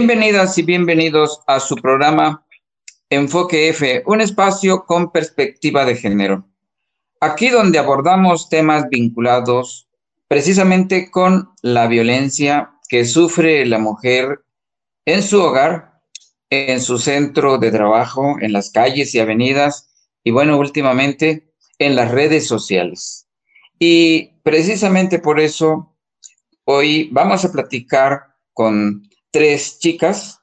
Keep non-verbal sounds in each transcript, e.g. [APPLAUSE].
Bienvenidas y bienvenidos a su programa Enfoque F, un espacio con perspectiva de género. Aquí donde abordamos temas vinculados precisamente con la violencia que sufre la mujer en su hogar, en su centro de trabajo, en las calles y avenidas y bueno, últimamente en las redes sociales. Y precisamente por eso hoy vamos a platicar con tres chicas.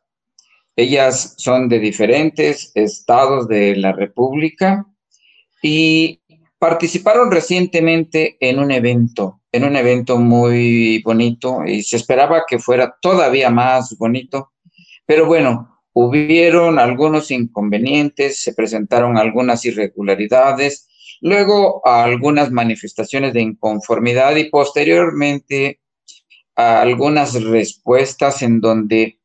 Ellas son de diferentes estados de la República y participaron recientemente en un evento, en un evento muy bonito y se esperaba que fuera todavía más bonito, pero bueno, hubieron algunos inconvenientes, se presentaron algunas irregularidades, luego algunas manifestaciones de inconformidad y posteriormente algunas respuestas en donde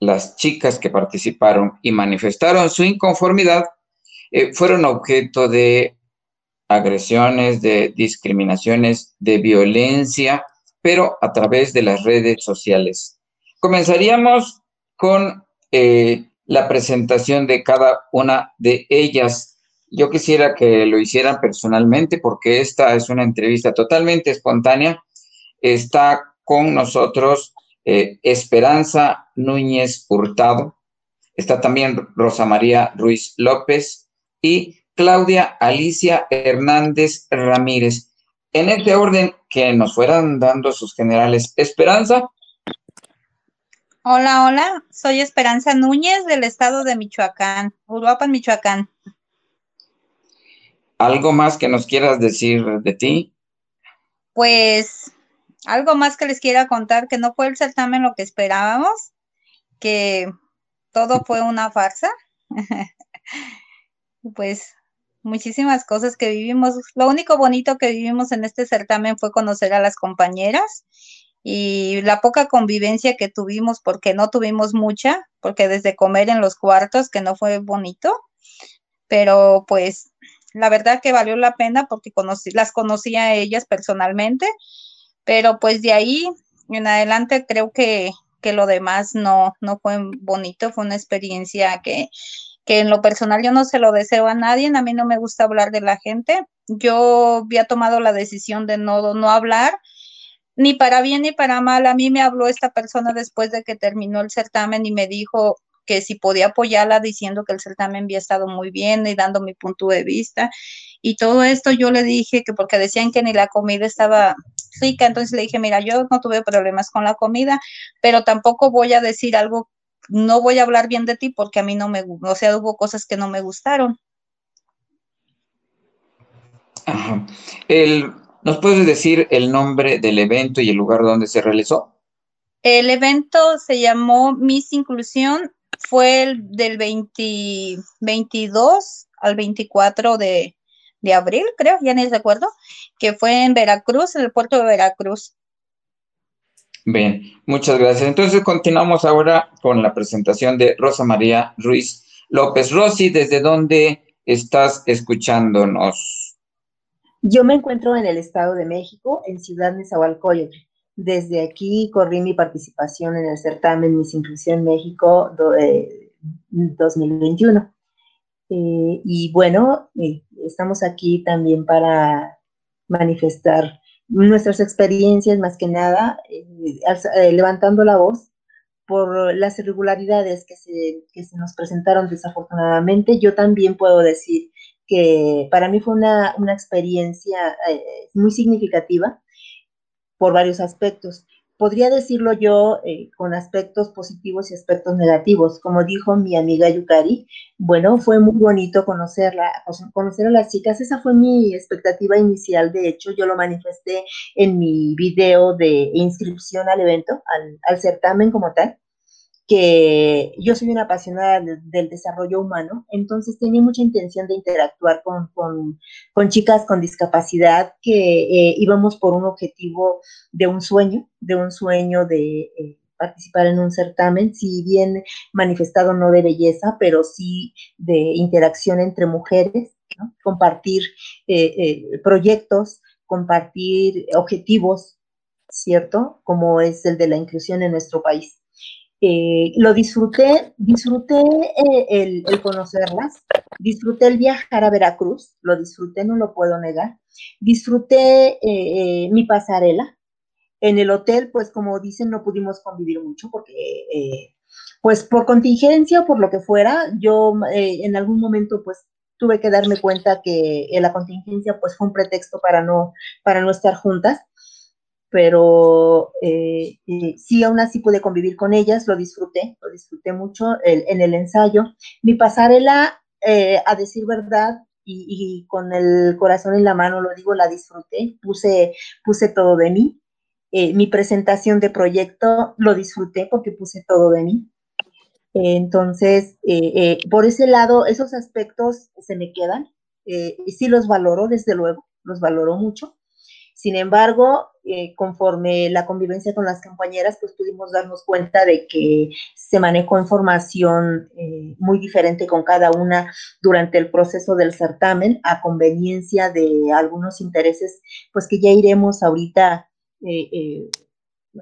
las chicas que participaron y manifestaron su inconformidad eh, fueron objeto de agresiones, de discriminaciones, de violencia, pero a través de las redes sociales. Comenzaríamos con eh, la presentación de cada una de ellas. Yo quisiera que lo hicieran personalmente porque esta es una entrevista totalmente espontánea. Está con nosotros eh, Esperanza Núñez Hurtado, está también Rosa María Ruiz López y Claudia Alicia Hernández Ramírez. En este orden que nos fueran dando sus generales. Esperanza. Hola, hola, soy Esperanza Núñez del estado de Michoacán, Uruapan, Michoacán. ¿Algo más que nos quieras decir de ti? Pues algo más que les quiera contar, que no fue el certamen lo que esperábamos, que todo fue una farsa. [LAUGHS] pues muchísimas cosas que vivimos. Lo único bonito que vivimos en este certamen fue conocer a las compañeras y la poca convivencia que tuvimos, porque no tuvimos mucha, porque desde comer en los cuartos, que no fue bonito, pero pues la verdad que valió la pena porque las conocí a ellas personalmente pero pues de ahí en adelante creo que, lo demás no, no fue bonito, fue una experiencia que, que en lo personal yo no se lo deseo a nadie, a mí no me gusta hablar de la gente. Yo había tomado la decisión de no, no hablar, ni para bien ni para mal. A mí me habló esta persona después de que terminó el certamen y me dijo que si podía apoyarla diciendo que el certamen había estado muy bien y dando mi punto de vista. Y todo esto yo le dije que porque decían que ni la comida estaba rica, entonces le dije, mira, yo no tuve problemas con la comida, pero tampoco voy a decir algo, no voy a hablar bien de ti porque a mí no me, o sea, hubo cosas que no me gustaron. Ajá. El, ¿Nos puedes decir el nombre del evento y el lugar donde se realizó? El evento se llamó Miss Inclusión, fue el del 22 al 24 de, de abril, creo, ya ni recuerdo, que fue en Veracruz, en el puerto de Veracruz. Bien, muchas gracias. Entonces continuamos ahora con la presentación de Rosa María Ruiz López. Rosy, ¿desde dónde estás escuchándonos? Yo me encuentro en el Estado de México, en Ciudad Nezahualcóyotl. Desde aquí corrí mi participación en el certamen Miss Inclusión México 2021. Eh, eh, y bueno, eh, estamos aquí también para manifestar nuestras experiencias, más que nada, levantando la voz por las irregularidades que se, que se nos presentaron desafortunadamente. Yo también puedo decir que para mí fue una, una experiencia muy significativa por varios aspectos. Podría decirlo yo eh, con aspectos positivos y aspectos negativos. Como dijo mi amiga Yukari, bueno, fue muy bonito conocerla, conocer a las chicas. Esa fue mi expectativa inicial. De hecho, yo lo manifesté en mi video de inscripción al evento, al, al certamen como tal que yo soy una apasionada del desarrollo humano, entonces tenía mucha intención de interactuar con, con, chicas con discapacidad que eh, íbamos por un objetivo de un sueño, de un sueño de eh, participar en un certamen, si bien manifestado no de belleza, pero sí de interacción entre mujeres, compartir eh, proyectos, compartir objetivos, ¿cierto? Como es el de la inclusión en nuestro país. Eh, lo disfruté, disfruté eh, el, conocerlas, disfruté el viajar a Veracruz, lo disfruté, no lo puedo negar, disfruté eh, mi pasarela. En el hotel, pues como dicen, no pudimos convivir mucho porque, pues por contingencia por lo que fuera, yo en algún momento, pues tuve que darme cuenta que la contingencia, pues fue un pretexto para no, para no estar juntas pero eh, eh, sí, aún así pude convivir con ellas, lo disfruté, lo disfruté mucho en el ensayo. Mi pasarela, eh, a decir verdad, y, con el corazón en la mano lo digo, la disfruté, puse, puse todo de mí. mi presentación de proyecto lo disfruté porque puse todo de mí. entonces, por ese lado, esos aspectos se me quedan. y sí los valoro, desde luego, los valoro mucho. Sin embargo, eh, conforme la convivencia con las compañeras, pues pudimos darnos cuenta de que se manejó información eh, muy diferente con cada una durante el proceso del certamen, a conveniencia de algunos intereses, pues que ya iremos ahorita eh,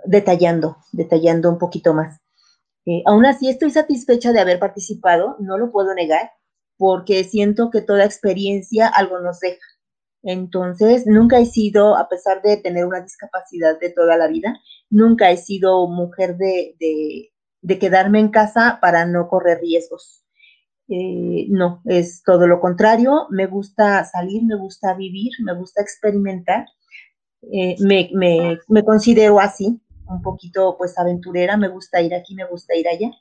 detallando, detallando un poquito más. aún así, estoy satisfecha de haber participado, no lo puedo negar, porque siento que toda experiencia algo nos deja entonces, nunca he sido, a pesar de tener una discapacidad de toda la vida, nunca he sido mujer de, quedarme en casa para no correr riesgos. Eh, no, es todo lo contrario. Me gusta salir, me gusta vivir, me gusta experimentar. Eh, me, considero así, un poquito pues aventurera, me gusta ir aquí, me gusta ir allá.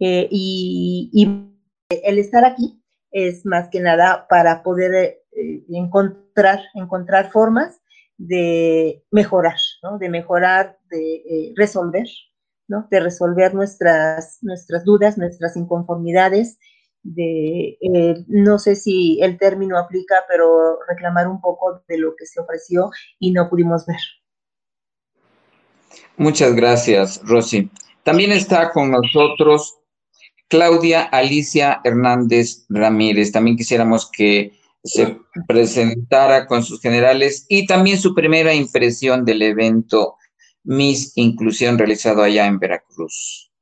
Eh, y, y, el estar aquí es más que nada para poder encontrar encontrar, formas de mejorar, ¿no? De mejorar, de eh, resolver, ¿no? De resolver nuestras, nuestras dudas, nuestras inconformidades, de, eh, no sé si el término aplica, pero reclamar un poco de lo que se ofreció y no pudimos ver. Muchas gracias, Rosy. También está con nosotros Claudia Alicia Hernández Ramírez. También quisiéramos que se presentara con sus generales y también su primera impresión del evento Miss Inclusión realizado allá en Veracruz.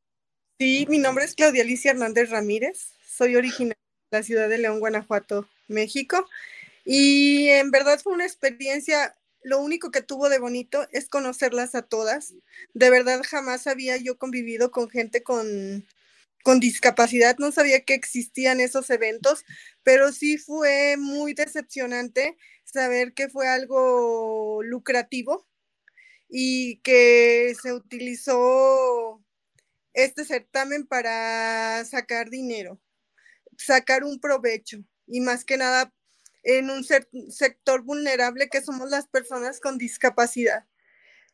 Sí, mi nombre es Claudia Alicia Hernández Ramírez, soy originaria de la ciudad de León, Guanajuato, México, y en verdad fue una experiencia, lo único que tuvo de bonito es conocerlas a todas. De verdad jamás había yo convivido con gente con con discapacidad, no sabía que existían esos eventos, pero sí fue muy decepcionante saber que fue algo lucrativo y que se utilizó este certamen para sacar dinero, sacar un provecho y más que nada en un sector vulnerable que somos las personas con discapacidad.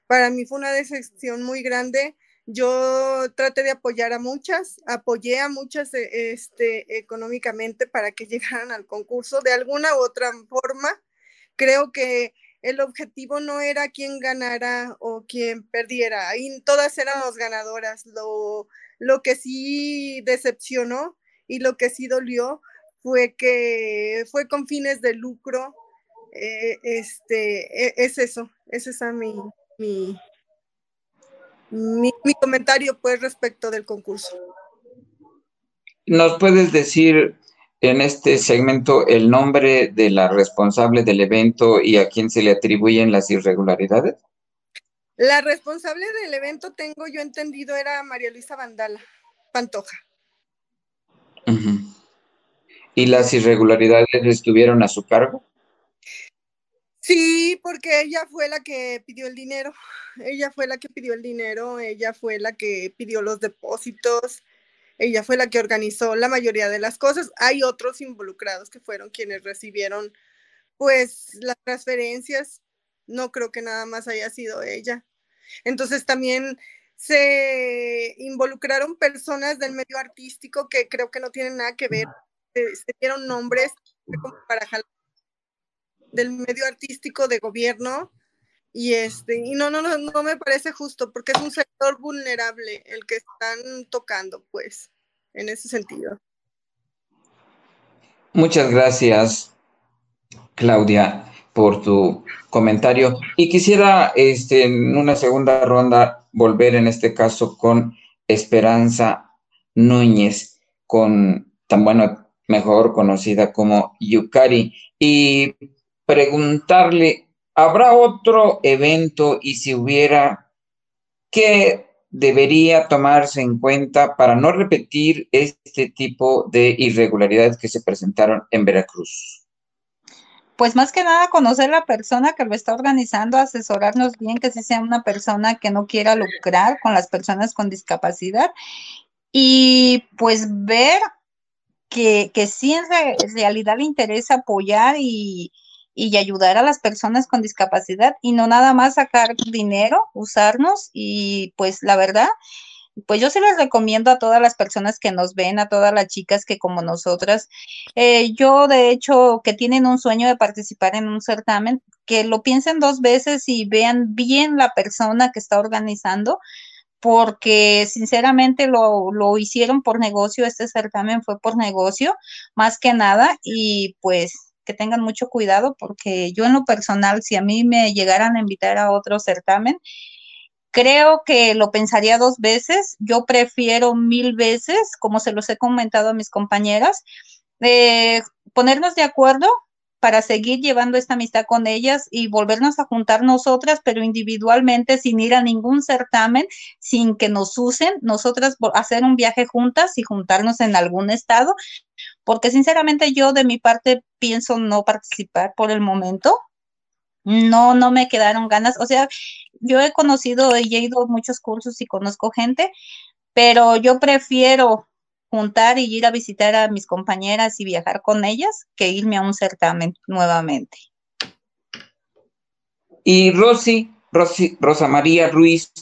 Para mí fue una decepción muy grande yo traté de apoyar a muchas, apoyé a muchas eh, este, económicamente para que [LAUGHS] llegaran al concurso de alguna u otra forma. Creo que el objetivo no era quién ganara o quién perdiera, todas éramos ganadoras. Lo, lo que sí decepcionó y lo que sí dolió fue que fue con fines de lucro. Eh, este, e, es eso, es esa mi, mi, mi, comentario pues respecto del concurso. ¿Nos puedes decir en este segmento el nombre de la responsable del evento y a quién se le atribuyen las irregularidades? La responsable del evento, tengo yo entendido, era María Luisa Vandala, Pantoja. ¿Y las irregularidades estuvieron a su cargo? Sí, porque ella fue la que pidió el dinero, ella fue la que pidió el dinero, ella fue la que pidió los depósitos, ella fue la que organizó la mayoría de las cosas. Hay otros involucrados que fueron quienes recibieron pues las transferencias, no creo que nada más haya sido ella. Entonces también se involucraron personas del medio artístico que creo que no tienen nada que ver, se, dieron nombres para jalar del medio artístico de gobierno y este y no no no no me parece justo porque es un sector vulnerable el que están tocando pues en ese sentido. Muchas gracias Claudia por tu comentario. Y quisiera este en una segunda ronda volver en este caso con Esperanza Núñez, con tan bueno, mejor conocida como Yukari, y preguntarle, ¿habrá otro evento y si hubiera, qué debería tomarse en cuenta para no repetir este tipo de irregularidades que se presentaron en Veracruz? Pues más que nada conocer la persona que lo está organizando, asesorarnos bien que sí sea una persona que no quiera lucrar con las personas con discapacidad y pues ver que, que sí en realidad le interesa apoyar y, y ayudar a las personas con discapacidad y no nada más sacar dinero, usarnos y pues la verdad, pues yo se les recomiendo a todas las personas que nos ven, a todas las chicas que como nosotras, eh, yo de hecho que tienen un sueño de participar en un certamen, que lo piensen dos veces y vean bien la persona que está organizando, porque sinceramente lo, lo hicieron por negocio, este certamen fue por negocio, más que nada, y pues tengan mucho cuidado porque yo en lo personal, si a mí me llegaran a invitar a otro certamen, creo que lo pensaría dos veces. Yo prefiero mil veces, como se los he comentado a mis compañeras, eh, ponernos de acuerdo para seguir llevando esta amistad con ellas y volvernos a juntar nosotras, pero individualmente, sin ir a ningún certamen, sin que nos usen, nosotras hacer un viaje juntas y juntarnos en algún estado, porque sinceramente yo de mi parte pienso no participar por el momento. No, no me quedaron ganas. O sea, yo he conocido y he ido a muchos cursos y conozco gente, pero yo prefiero juntar y ir a visitar a mis compañeras y viajar con ellas que irme a un certamen nuevamente. Y Rosy, Rosa María Ruiz,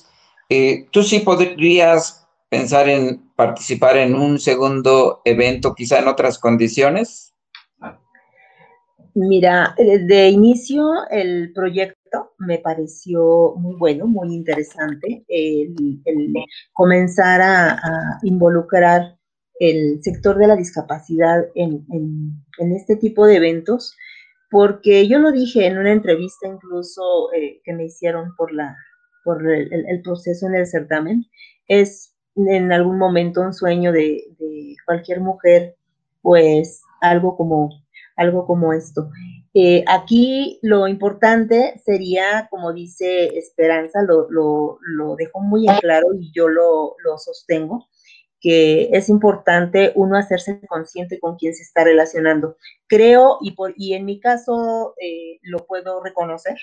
eh, ¿tú sí podrías pensar en participar en un segundo evento, quizá en otras condiciones? Mira, eh, de inicio el proyecto me pareció muy bueno, muy interesante, el, comenzar a involucrar el sector de la discapacidad en, este tipo de eventos, porque yo lo dije en una entrevista incluso eh, que me hicieron por, la, por el, proceso en el certamen, es en algún momento un sueño de, cualquier mujer, pues algo como, algo como esto. Eh, aquí lo importante sería, como dice Esperanza, lo, lo, lo dejó muy en claro y yo lo, lo sostengo, que es importante uno hacerse consciente con quién se está relacionando. Creo, y, por, y en mi caso eh, lo puedo reconocer,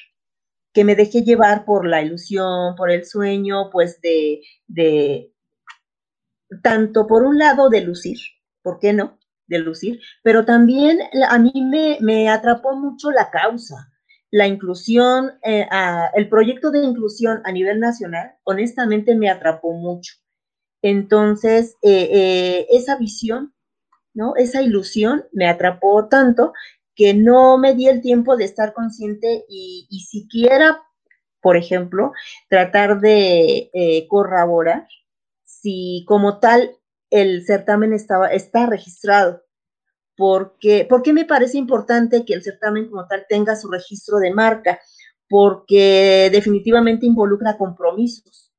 que me dejé llevar por la ilusión, por el sueño, pues de tanto por un lado de lucir, ¿por qué no? De lucir, pero también a mí me, me atrapó mucho la causa, la inclusión, eh, el proyecto de inclusión a nivel nacional, honestamente me atrapó mucho entonces, eh, eh, esa visión, ¿no? Esa ilusión me atrapó tanto que no me di el tiempo de estar consciente y, siquiera, por ejemplo, tratar de corroborar si como tal el certamen estaba, está registrado. Porque, ¿Por qué me parece importante que el certamen como tal tenga su registro de marca? Porque definitivamente involucra compromisos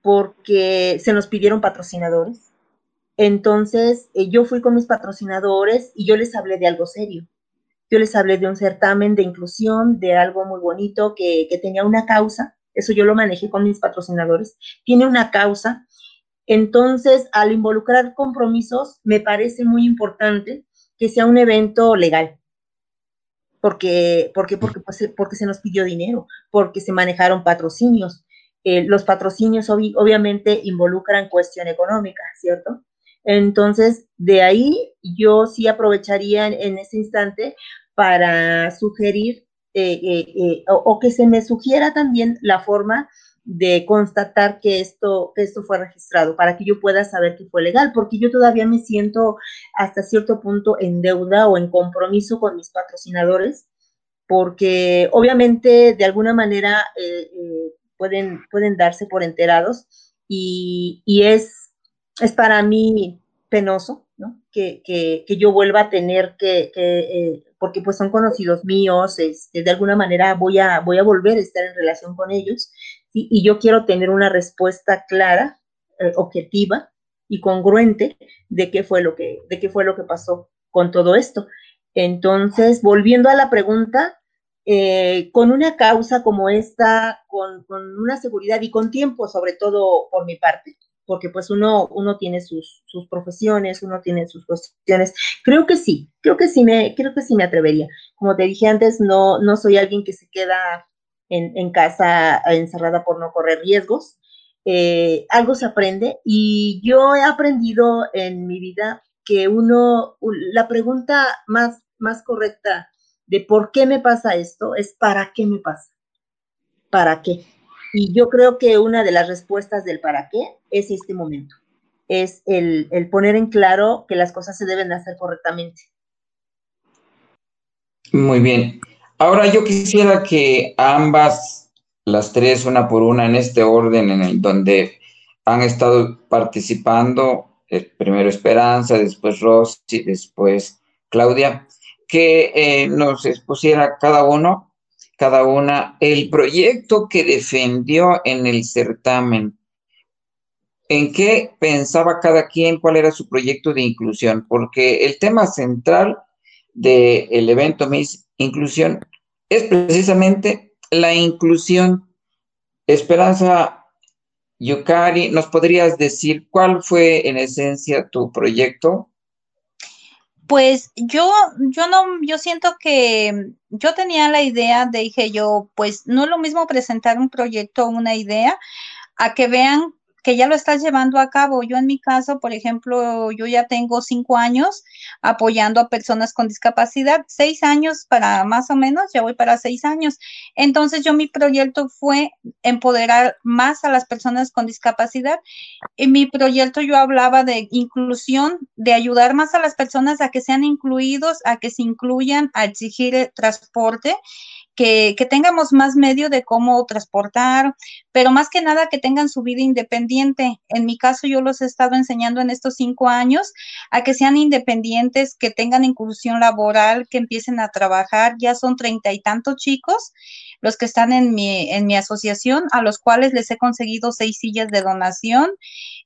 porque se nos pidieron patrocinadores. Entonces, eh, yo fui con mis patrocinadores y yo les hablé de algo serio. Yo les hablé de un certamen de inclusión, de algo muy bonito que, que tenía una causa. Eso yo lo manejé con mis patrocinadores. Tiene una causa. Entonces, al involucrar compromisos, me parece muy importante que sea un evento legal. Porque, porque, porque, pues, porque se nos pidió dinero, porque se manejaron patrocinios, eh, los patrocinios obviamente involucran cuestión económica, ¿cierto? Entonces, de ahí yo sí aprovecharía en, ese instante para sugerir eh, eh, o, que se me sugiera también la forma de constatar que esto, que esto fue registrado, para que yo pueda saber que fue legal, porque yo todavía me siento hasta cierto punto en deuda o en compromiso con mis patrocinadores, porque obviamente de alguna manera pueden, pueden darse por enterados y, es, es para mí penoso, ¿no? Que, yo vuelva a tener que, eh, porque pues son conocidos míos, este, de alguna manera voy a, voy a volver a estar en relación con ellos y, yo quiero tener una respuesta clara eh, objetiva y congruente de qué fue lo que, de qué fue lo que pasó con todo esto. Entonces, volviendo a la pregunta, eh, con una causa como esta, con, con, una seguridad y con tiempo, sobre todo por mi parte, porque pues uno, uno tiene sus, sus, profesiones, uno tiene sus cuestiones. Creo que sí, creo que sí me, creo que sí me atrevería. Como te dije antes, no, no soy alguien que se queda en, en casa encerrada por no correr riesgos. Eh, algo se aprende y yo he aprendido en mi vida que uno, la pregunta más, más correcta de por qué me pasa esto es para qué me pasa. ¿Para qué? Y yo creo que una de las respuestas del para qué es este momento. Es el, el poner en claro que las cosas se deben hacer correctamente. Muy bien. Ahora yo quisiera que ambas, las tres, una por una, en este orden en el donde han estado participando, eh, primero Esperanza, después Rosy, después Claudia, que eh, nos expusiera cada uno, cada una, el proyecto que defendió en el certamen. ¿En qué pensaba cada quien? ¿Cuál era su proyecto de inclusión? Porque el tema central del evento Miss Inclusión es precisamente la inclusión. Esperanza Yukari, ¿nos podrías decir cuál fue en esencia tu proyecto? Pues yo, yo no, yo siento que yo tenía la idea, dije yo, pues no es lo mismo presentar un proyecto o una idea a que vean que ya lo estás llevando a cabo. Yo en mi caso, por ejemplo, yo ya tengo cinco años apoyando a personas con discapacidad, seis años para más o menos, ya voy para seis años. Entonces yo mi proyecto fue empoderar más a las personas con discapacidad. En mi proyecto yo hablaba de inclusión, de ayudar más a las personas a que sean incluidos, a que se incluyan, a exigir el transporte que, tengamos más medio de cómo transportar, pero más que nada que tengan su vida independiente. En mi caso, yo los he estado enseñando en estos cinco años a que sean independientes, que tengan inclusión laboral, que empiecen a trabajar. Ya son treinta y tantos chicos los que están en mi, en mi asociación, a los cuales les he conseguido seis sillas de donación.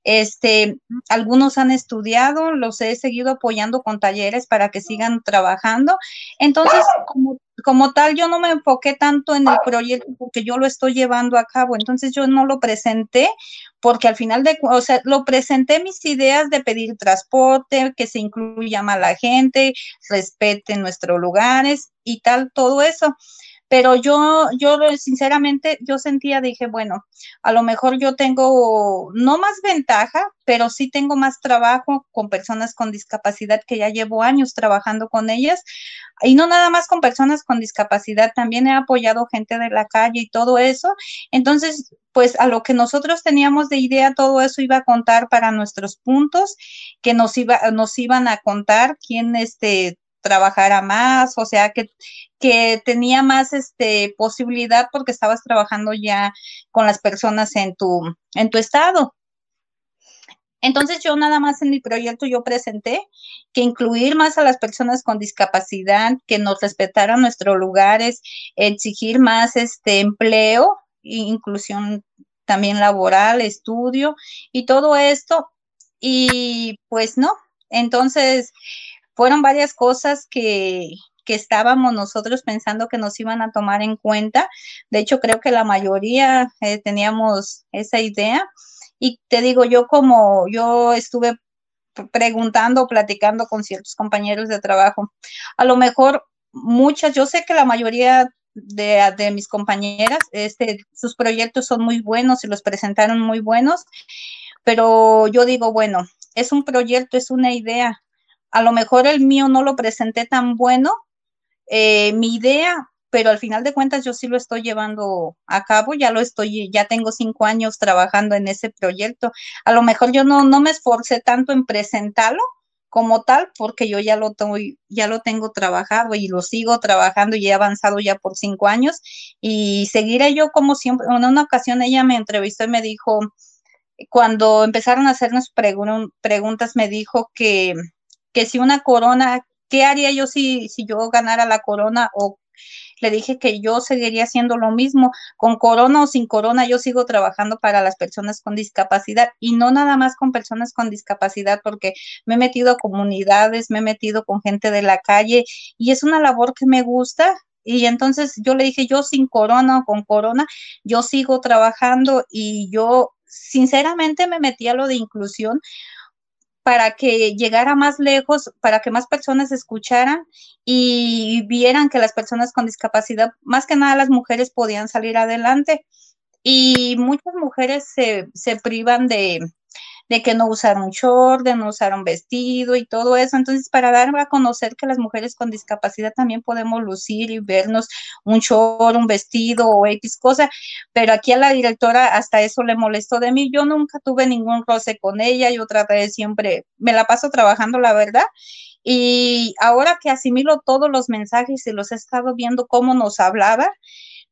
Este, algunos han estudiado, los he seguido apoyando con talleres para que sigan trabajando. Entonces, como, como tal, yo no me enfoqué tanto en el proyecto porque yo lo estoy llevando a cabo. Entonces, yo no lo presenté porque al final de, o sea, lo presenté mis ideas de pedir transporte, que se incluya más la gente, respeten nuestros lugares y tal, todo eso pero yo, yo sinceramente, yo sentía, dije, bueno, a lo mejor yo tengo no más ventaja, pero sí tengo más trabajo con personas con discapacidad que ya llevo años trabajando con ellas. Y no nada más con personas con discapacidad, también he apoyado gente de la calle y todo eso. Entonces, pues a lo que nosotros teníamos de idea, todo eso iba a contar para nuestros puntos, que nos, iba, nos iban a contar quién este, trabajara más, o sea, que, que tenía más este, posibilidad porque estabas trabajando ya con las personas en tu, en tu estado. Entonces yo nada más en mi proyecto yo presenté que incluir más a las personas con discapacidad, que nos respetaran nuestros lugares, exigir más este empleo, inclusión también laboral, estudio y todo esto. Y pues no, entonces fueron varias cosas que, estábamos nosotros pensando que nos iban a tomar en cuenta. De hecho, creo que la mayoría eh, teníamos esa idea. Y te digo, yo como yo estuve preguntando, platicando con ciertos compañeros de trabajo, a lo mejor muchas, yo sé que la mayoría de, de, mis compañeras, este, sus proyectos son muy buenos y los presentaron muy buenos, pero yo digo, bueno, es un proyecto, es una idea, a lo mejor el mío no lo presenté tan bueno, eh, mi idea, pero al final de cuentas yo sí lo estoy llevando a cabo, ya lo estoy, ya tengo cinco años trabajando en ese proyecto. A lo mejor yo no, no me esforcé tanto en presentarlo como tal, porque yo ya lo, tengo, ya lo tengo trabajado y lo sigo trabajando y he avanzado ya por cinco años y seguiré yo como siempre. En una ocasión ella me entrevistó y me dijo, cuando empezaron a hacernos preguntas, me dijo que que si una corona, ¿qué haría yo si, si yo ganara la corona o Le dije que yo seguiría haciendo lo mismo, con corona o sin corona, yo sigo trabajando para las personas con discapacidad y no nada más con personas con discapacidad, porque me he metido a comunidades, me he metido con gente de la calle y es una labor que me gusta, y entonces yo le dije, yo sin corona o con corona, yo sigo trabajando y yo sinceramente me metí a lo de inclusión para que llegara más lejos, para que más personas escucharan y vieran que las personas con discapacidad, más que nada las mujeres, podían salir adelante. Y muchas mujeres se, se privan de, de que no usaron short, de no usar un vestido y todo eso. Entonces, para dar a conocer que las mujeres con discapacidad también podemos lucir y vernos un short, un vestido o X cosa, pero aquí a la directora hasta eso le molestó de mí. Yo nunca tuve ningún roce con ella, yo traté de siempre, me la paso trabajando, la verdad. Y ahora que asimilo todos los mensajes y los he estado viendo cómo nos hablaba,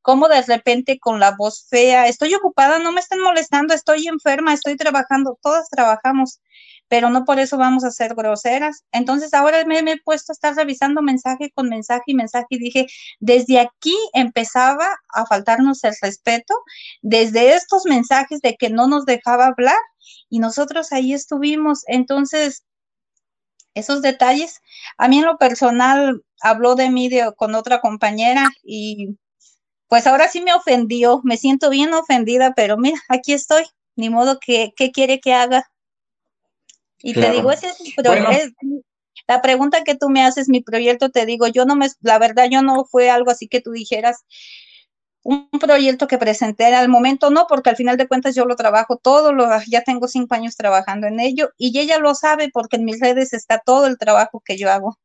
como de repente con la voz fea, estoy ocupada, no me estén molestando, estoy enferma, estoy trabajando, todas trabajamos, pero no por eso vamos a ser groseras. Entonces ahora me, he puesto a estar revisando mensaje con mensaje y mensaje y dije, desde aquí empezaba a faltarnos el respeto, desde estos mensajes de que no nos dejaba hablar y nosotros ahí estuvimos. Entonces, esos detalles, a mí en lo personal habló de mí con otra compañera y pues ahora sí me ofendió, me siento bien ofendida, pero mira, aquí estoy, ni modo que, ¿qué quiere que haga? Y te digo, ese es, la pregunta que tú me haces, mi proyecto, te digo, yo no me, la verdad, yo no fue algo así que tú dijeras, un proyecto que presenté al momento, no, porque al final de cuentas yo lo trabajo todo, lo, ya tengo cinco años trabajando en ello y ella lo sabe porque en mis redes está todo el trabajo que yo hago.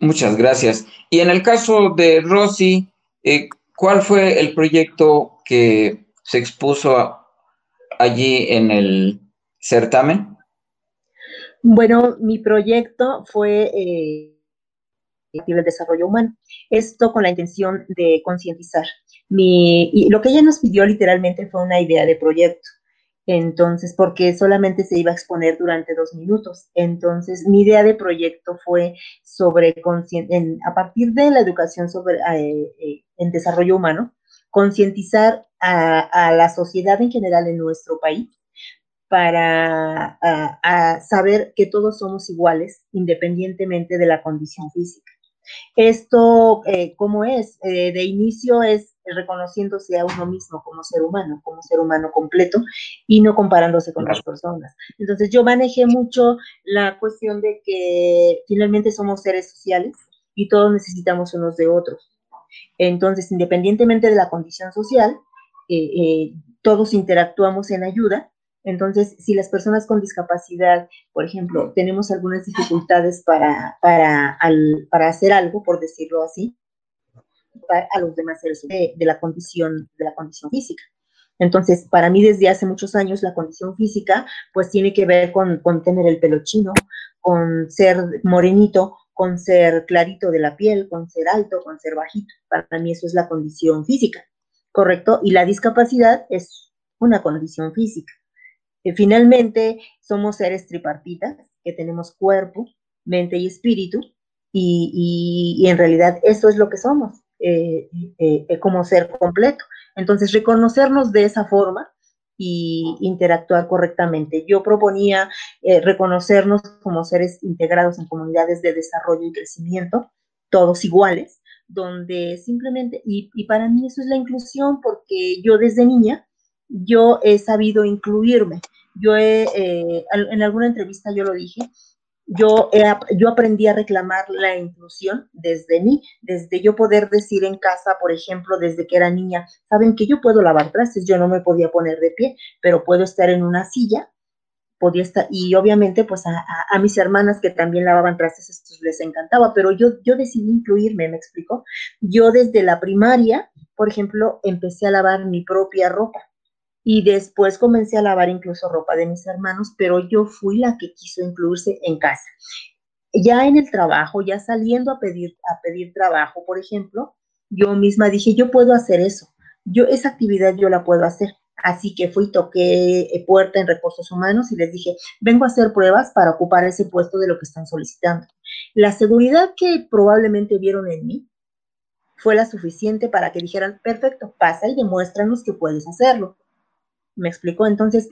Muchas gracias. Y en el caso de Rosy, eh, ¿Cuál fue el proyecto que se expuso allí en el certamen? Bueno, mi proyecto fue eh, el desarrollo humano. Esto con la intención de concientizar. Y lo que ella nos pidió literalmente fue una idea de proyecto. Entonces, porque solamente se iba a exponer durante dos minutos. Entonces, mi idea de proyecto fue sobre, a partir de la educación sobre, eh, eh, en desarrollo humano, concientizar a, la sociedad en general en nuestro país para saber que todos somos iguales independientemente de la condición física. Esto, eh, ¿cómo es? de inicio es reconociéndose a uno mismo como ser humano, como ser humano completo y no comparándose con las personas. Entonces yo manejé mucho la cuestión de que finalmente somos seres sociales y todos necesitamos unos de otros. Entonces, independientemente de la condición social, eh, eh, todos interactuamos en ayuda. Entonces, si las personas con discapacidad, por ejemplo, tenemos algunas dificultades para, para, para hacer algo, por decirlo así, a los demás seres de, de, la condición, de la condición física. Entonces, para mí desde hace muchos años la condición física pues tiene que ver con, con tener el pelo chino, con ser morenito, con ser clarito de la piel, con ser alto, con ser bajito. Para mí eso es la condición física, ¿correcto? Y la discapacidad es una condición física. Que finalmente somos seres tripartitas, que tenemos cuerpo, mente y espíritu, y, y, y en realidad eso es lo que somos. Eh, eh, eh, como ser completo. Entonces, reconocernos de esa forma y interactuar correctamente. Yo proponía reconocernos como seres integrados en comunidades de desarrollo y crecimiento, todos iguales, donde simplemente, y, para mí eso es la inclusión, porque yo desde niña, yo he sabido incluirme. Yo he, en alguna entrevista yo lo dije, yo, yo aprendí a reclamar la inclusión desde mí, desde yo poder decir en casa, por ejemplo, desde que era niña, saben que yo puedo lavar trastes, yo no me podía poner de pie, pero puedo estar en una silla, podía estar, y obviamente pues a, mis hermanas que también lavaban trastes, esto les encantaba, pero yo, yo decidí incluirme, ¿me explico? Yo desde la primaria, por ejemplo, empecé a lavar mi propia ropa y después comencé a lavar incluso ropa de mis hermanos, pero yo fui la que quiso incluirse en casa. Ya en el trabajo, ya saliendo a pedir, a pedir trabajo, por ejemplo, yo misma dije, yo puedo hacer eso, yo esa actividad yo la puedo hacer. Así que fui, toqué eh, puerta en recursos humanos y les dije, vengo a hacer pruebas para ocupar ese puesto de lo que están solicitando. La seguridad que probablemente vieron en mí fue la suficiente para que dijeran, perfecto, pasa y demuéstranos que puedes hacerlo. ¿Me explicó? Entonces,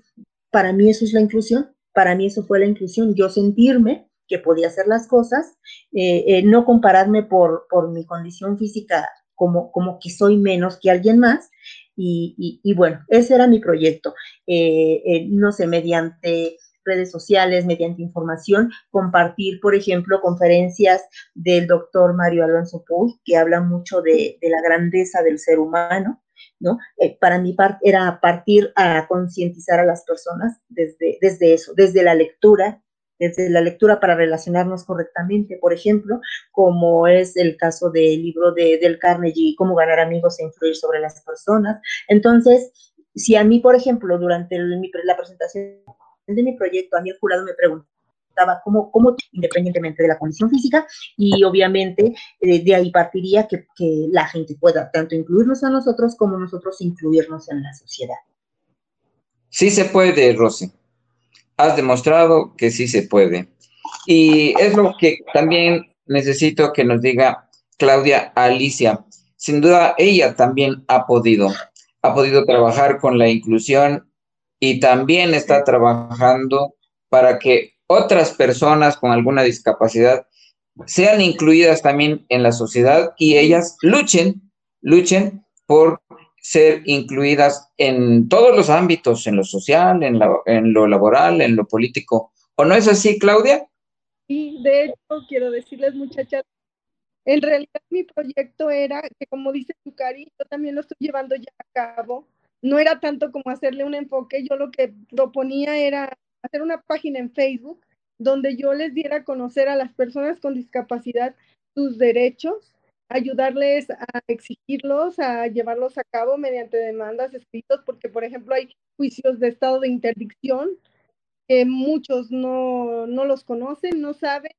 para mí eso es la inclusión, para mí eso fue la inclusión, yo sentirme que podía hacer las cosas, eh, eh, no compararme por, por mi condición física como, como que soy menos que alguien más. Y, bueno, ese era mi proyecto. Eh, no sé, mediante redes sociales, mediante información, compartir, por ejemplo, conferencias del doctor Mario Alonso Puy, que habla mucho de la grandeza del ser humano, ¿no? para mí era partir a concientizar a las personas desde, desde eso, desde la lectura, desde la lectura para relacionarnos correctamente, por ejemplo, como es el caso del libro de Del Carnegie, Cómo ganar amigos e influir sobre las personas. Entonces, si a mí, por ejemplo, durante la presentación de mi proyecto, a mí el jurado me cómo independientemente de la condición física, y obviamente eh, de ahí partiría que, que la gente pueda tanto incluirnos a nosotros como nosotros incluirnos en la sociedad. Sí se puede, Rosy has demostrado que sí se puede. Y es lo que también necesito que nos diga Claudia Alicia. Sin duda, ella también ha podido, ha podido trabajar con la inclusión y también está trabajando para que otras personas con alguna discapacidad sean incluidas también en la sociedad y ellas luchen, luchen por ser incluidas en todos los ámbitos, en lo social, en, en lo laboral, en lo político. ¿O no es así, Claudia? Sí, de hecho, quiero decirles, muchachas, en realidad mi proyecto era que, como dice Yukari, yo también lo estoy llevando ya a cabo. No era tanto como hacerle un enfoque, yo lo que proponía era hacer una página en Facebook donde yo les diera a conocer a las personas con discapacidad sus derechos ayudarles a exigirlos, a llevarlos a cabo mediante demandas escritos, porque por ejemplo hay juicios de estado de interdicción que muchos no, no los conocen, no saben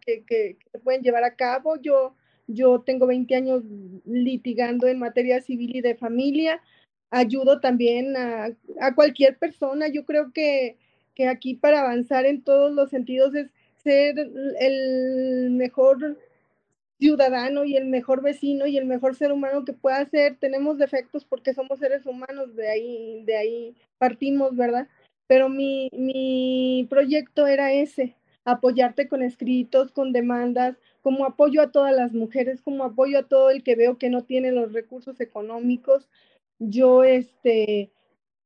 que, que, se pueden llevar a cabo. Yo, yo tengo 20 años litigando en materia civil y de familia. Ayudo también a, a cualquier persona. Yo creo que, que aquí para avanzar en todos los sentidos es ser el mejor ciudadano y el mejor vecino y el mejor ser humano que pueda ser. Tenemos defectos porque somos seres humanos, de ahí, de ahí partimos, ¿verdad? Pero mi, mi proyecto era ese, apoyarte con escritos, con demandas, como apoyo a todas las mujeres, como apoyo a todo el que veo que no tiene los recursos económicos. Yo, este,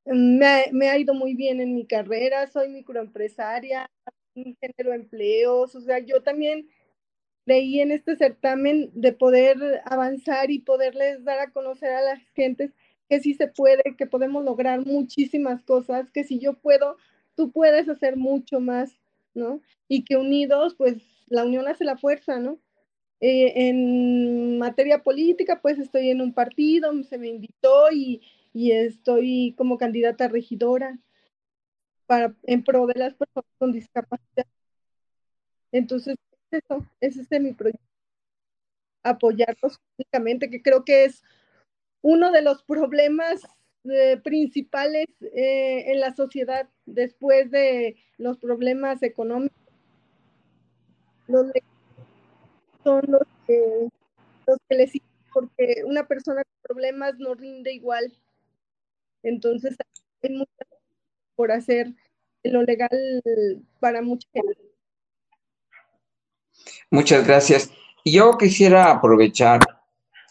me, me ha ido muy bien en mi carrera, soy microempresaria, genero empleos, o sea, yo también creí en este certamen de poder avanzar y poderles dar a conocer a las gentes que sí se puede, que podemos lograr muchísimas cosas, que si yo puedo, tú puedes hacer mucho más, ¿no? Y que unidos, pues la unión hace la fuerza, ¿no? Eh, en materia política, pues estoy en un partido, se me invitó y, y estoy como candidata regidora para, en pro de las personas con discapacidad. Entonces, eso, ese es mi proyecto. Apoyarlos públicamente, que creo que es uno de los problemas eh, principales eh, en la sociedad después de los problemas económicos. Son los que, los que les porque una persona con problemas no rinde igual. Entonces, hay mucho por hacer lo legal para mucha gente. Muchas gracias. Yo quisiera aprovechar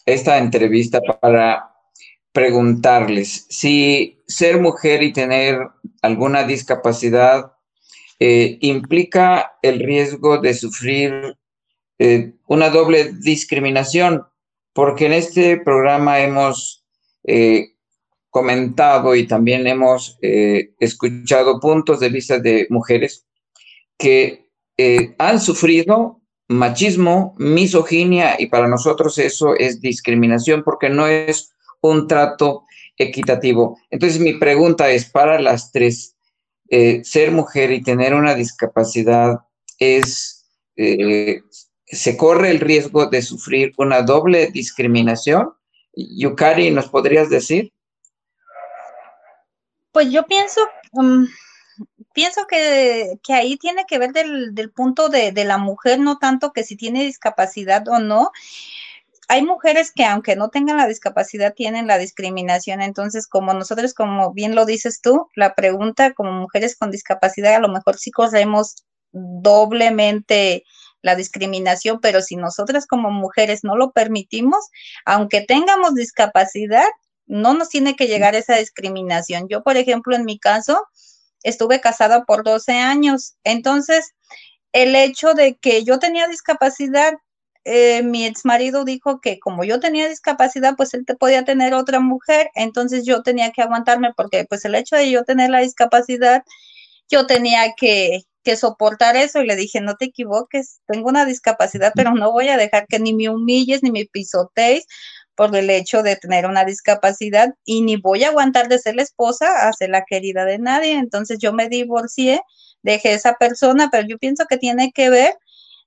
esta entrevista para preguntarles si ser mujer y tener alguna discapacidad eh, implica el riesgo de sufrir eh, una doble discriminación, porque en este programa hemos eh, comentado y también hemos escuchado puntos de vista de mujeres que han sufrido machismo, misoginia y para nosotros eso es discriminación porque no es un trato equitativo. Entonces mi pregunta es para las tres, eh, ser mujer y tener una discapacidad es, eh, ¿se corre el riesgo de sufrir una doble discriminación? Yukari, ¿nos podrías decir? Pues yo pienso, um, pienso que, ahí tiene que ver del, punto de, la mujer, no tanto que si tiene discapacidad o no. hay mujeres que aunque no tengan la discapacidad tienen la discriminación, entonces como nosotros, como bien lo dices tú, la pregunta como mujeres con discapacidad a lo mejor sí corremos doblemente la discriminación, pero si nosotras como mujeres no lo permitimos, aunque tengamos discapacidad, no nos tiene que llegar esa discriminación. Yo, por ejemplo, en mi caso, estuve casada por 12 años, entonces el hecho de que yo tenía discapacidad, eh, mi ex marido dijo que como yo tenía discapacidad, pues él te podía tener otra mujer, entonces yo tenía que aguantarme porque pues el hecho de yo tener la discapacidad, yo tenía que, que soportar eso. Y le dije, no te equivoques, tengo una discapacidad, pero no voy a dejar que ni me humilles ni me pisotees por el hecho de tener una discapacidad y ni voy a aguantar de ser la esposa a ser la querida de nadie. Entonces yo me divorcié, dejé esa persona, pero yo pienso que tiene que ver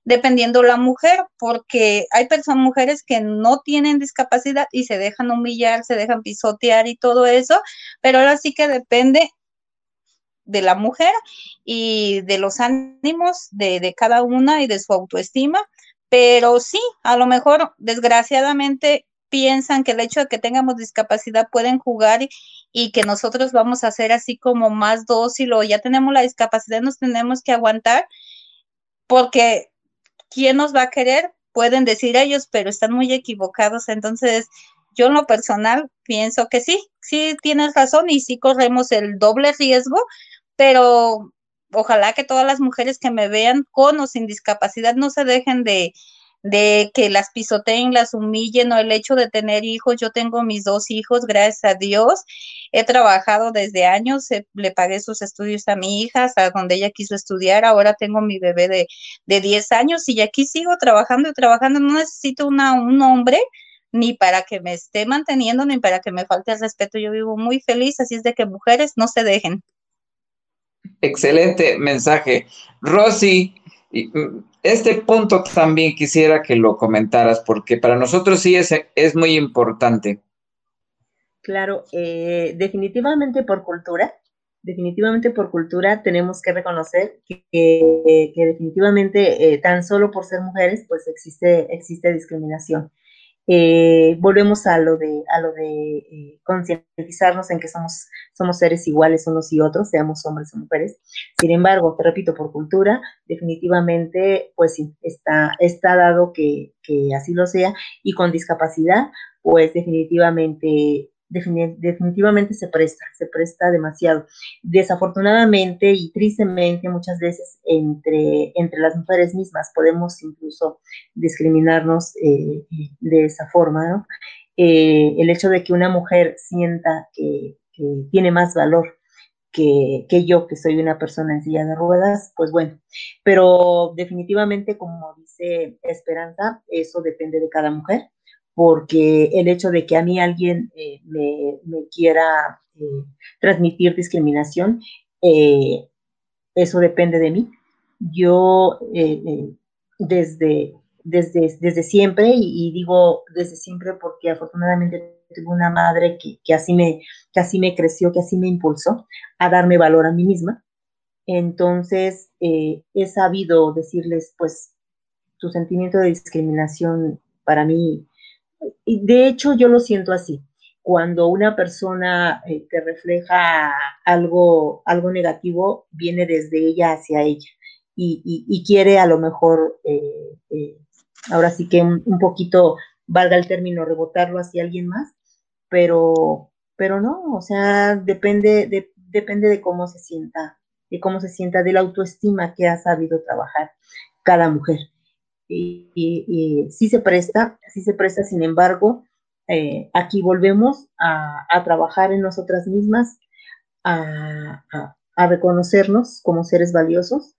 dependiendo la mujer, porque hay personas, mujeres que no tienen discapacidad y se dejan humillar, se dejan pisotear y todo eso, pero ahora sí que depende de la mujer y de los ánimos de, de cada una y de su autoestima, pero sí, a lo mejor desgraciadamente piensan que el hecho de que tengamos discapacidad pueden jugar y, que nosotros vamos a ser así como más dócil o ya tenemos la discapacidad, nos tenemos que aguantar, porque ¿quién nos va a querer? Pueden decir ellos, pero están muy equivocados. Entonces, yo en lo personal pienso que sí, sí tienes razón y sí corremos el doble riesgo, pero ojalá que todas las mujeres que me vean con o sin discapacidad no se dejen de, de que las pisoteen, las humillen o el hecho de tener hijos. Yo tengo mis dos hijos, gracias a Dios. He trabajado desde años, le pagué sus estudios a mi hija hasta donde ella quiso estudiar. Ahora tengo mi bebé de, de 10 años y aquí sigo trabajando y trabajando. No necesito una, un hombre ni para que me esté manteniendo, ni para que me falte el respeto. Yo vivo muy feliz, así es de que mujeres no se dejen. Excelente mensaje. Rosy, mm, este punto también quisiera que lo comentaras, porque para nosotros sí es, es muy importante. Claro, eh, definitivamente por cultura, definitivamente por cultura tenemos que reconocer que, que, definitivamente eh, tan solo por ser mujeres, pues existe, existe discriminación. Eh, volvemos a lo de, a lo de eh, concientizarnos en que somos, somos seres iguales unos y otros, seamos hombres o mujeres. Sin embargo, te repito, por cultura, definitivamente, pues sí, está, está dado que, que así lo sea, y con discapacidad, pues definitivamente definitivamente se presta, se presta demasiado. Desafortunadamente y tristemente muchas veces entre, entre las mujeres mismas podemos incluso discriminarnos eh, de esa forma, ¿no? Eh, el hecho de que una mujer sienta que, que tiene más valor que, que, yo, que soy una persona en silla de ruedas, pues bueno, pero definitivamente, como dice Esperanza, eso depende de cada mujer porque el hecho de que a mí alguien eh, me, me, quiera eh, transmitir discriminación, eh, eso depende de mí. Yo eh, desde, desde, desde siempre, y, y, digo desde siempre porque afortunadamente tengo una madre que, que, así me, que así me creció, que así me impulsó a darme valor a mí misma. Entonces, he sabido decirles, pues, tu sentimiento de discriminación para mí de hecho, yo lo siento así. Cuando una persona eh, te refleja algo, algo negativo, viene desde ella hacia ella y, y, y quiere a lo mejor, eh, eh, ahora sí que un, un, poquito, valga el término, rebotarlo hacia alguien más, pero, pero no, o sea, depende de, depende de cómo se sienta, de cómo se sienta, de la autoestima que ha sabido trabajar cada mujer y, y, se presta, sí se presta, sin embargo, eh, aquí volvemos a, trabajar en nosotras mismas, a, reconocernos como seres valiosos,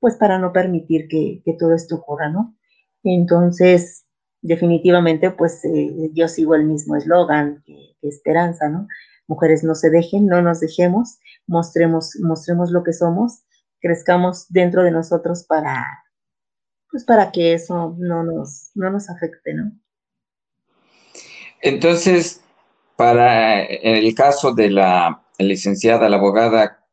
pues para no permitir que, todo esto ocurra, ¿no? Entonces, definitivamente, pues eh, yo sigo el mismo eslogan Esperanza, ¿no? Mujeres no se dejen, no nos dejemos, mostremos, mostremos lo que somos, crezcamos dentro de nosotros para pues para que eso no nos, no nos afecte, ¿no? Entonces, para el caso de la licenciada, la abogada